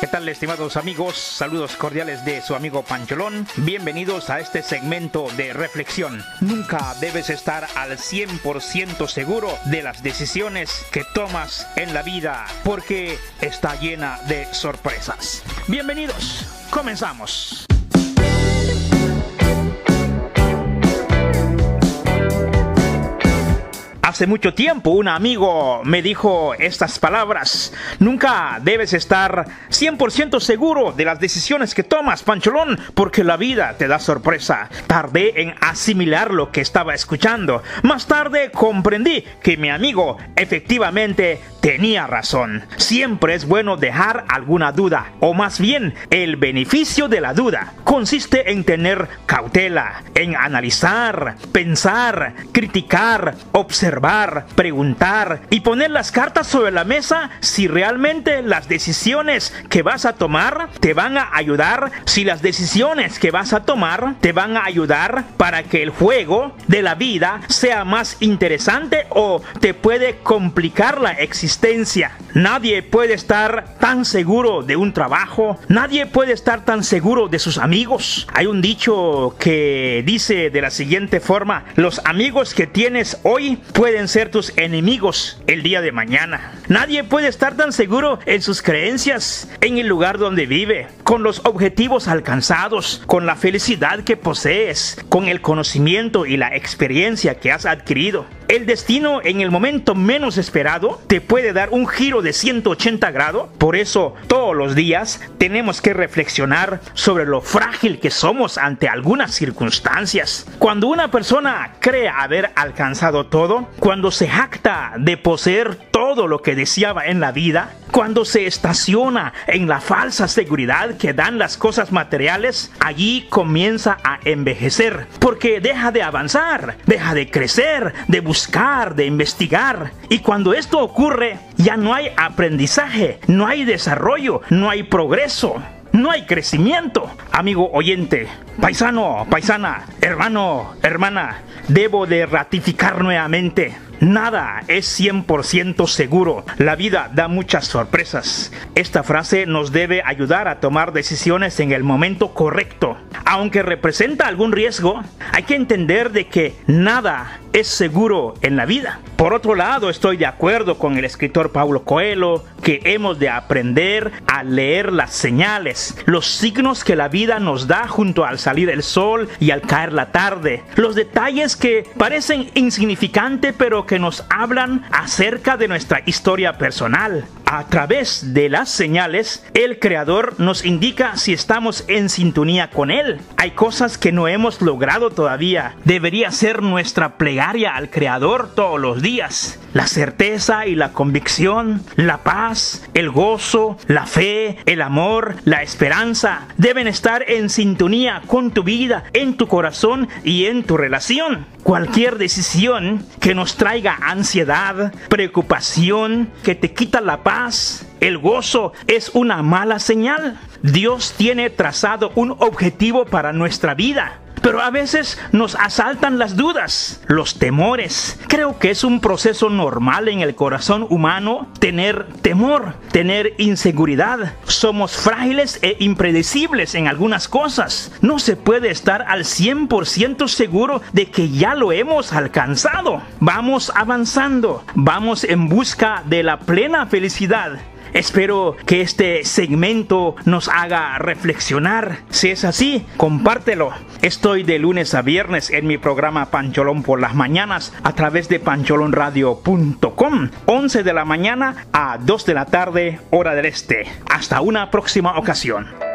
¿Qué tal, estimados amigos? Saludos cordiales de su amigo Pancholón. Bienvenidos a este segmento de reflexión. Nunca debes estar al 100% seguro de las decisiones que tomas en la vida porque está llena de sorpresas. Bienvenidos, comenzamos. Hace mucho tiempo un amigo me dijo estas palabras. Nunca debes estar 100% seguro de las decisiones que tomas, Pancholón, porque la vida te da sorpresa. Tardé en asimilar lo que estaba escuchando. Más tarde comprendí que mi amigo efectivamente tenía razón. Siempre es bueno dejar alguna duda, o más bien el beneficio de la duda. Consiste en tener cautela, en analizar, pensar, criticar, observar preguntar y poner las cartas sobre la mesa si realmente las decisiones que vas a tomar te van a ayudar, si las decisiones que vas a tomar te van a ayudar para que el juego de la vida sea más interesante o te puede complicar la existencia resistencia. Nadie puede estar tan seguro de un trabajo, nadie puede estar tan seguro de sus amigos. Hay un dicho que dice de la siguiente forma, los amigos que tienes hoy pueden ser tus enemigos el día de mañana. Nadie puede estar tan seguro en sus creencias, en el lugar donde vive, con los objetivos alcanzados, con la felicidad que posees, con el conocimiento y la experiencia que has adquirido. El destino en el momento menos esperado te puede dar un giro de 180 grados. Por eso todos los días tenemos que reflexionar sobre lo frágil que somos ante algunas circunstancias. Cuando una persona cree haber alcanzado todo, cuando se jacta de poseer todo lo que deseaba en la vida, cuando se estaciona en la falsa seguridad que dan las cosas materiales, allí comienza a envejecer, porque deja de avanzar, deja de crecer, de buscar, de investigar. Y cuando esto ocurre, ya no hay aprendizaje, no hay desarrollo, no hay progreso. No hay crecimiento. Amigo oyente, paisano, paisana, hermano, hermana, debo de ratificar nuevamente Nada es 100% seguro. La vida da muchas sorpresas. Esta frase nos debe ayudar a tomar decisiones en el momento correcto. Aunque representa algún riesgo, hay que entender de que nada es seguro en la vida. Por otro lado, estoy de acuerdo con el escritor Paulo Coelho que hemos de aprender a leer las señales, los signos que la vida nos da junto al salir el sol y al caer la tarde, los detalles que parecen insignificantes pero que nos hablan acerca de nuestra historia personal. A través de las señales, el Creador nos indica si estamos en sintonía con Él. Hay cosas que no hemos logrado todavía. Debería ser nuestra plegaria al Creador todos los días. La certeza y la convicción, la paz, el gozo, la fe, el amor, la esperanza deben estar en sintonía con tu vida, en tu corazón y en tu relación. Cualquier decisión que nos traiga ansiedad, preocupación, que te quita la paz, el gozo es una mala señal. Dios tiene trazado un objetivo para nuestra vida. Pero a veces nos asaltan las dudas, los temores. Creo que es un proceso normal en el corazón humano tener temor, tener inseguridad. Somos frágiles e impredecibles en algunas cosas. No se puede estar al 100% seguro de que ya lo hemos alcanzado. Vamos avanzando, vamos en busca de la plena felicidad. Espero que este segmento nos haga reflexionar. Si es así, compártelo. Estoy de lunes a viernes en mi programa Pancholón por las mañanas a través de pancholonradio.com. 11 de la mañana a 2 de la tarde, hora del este. Hasta una próxima ocasión.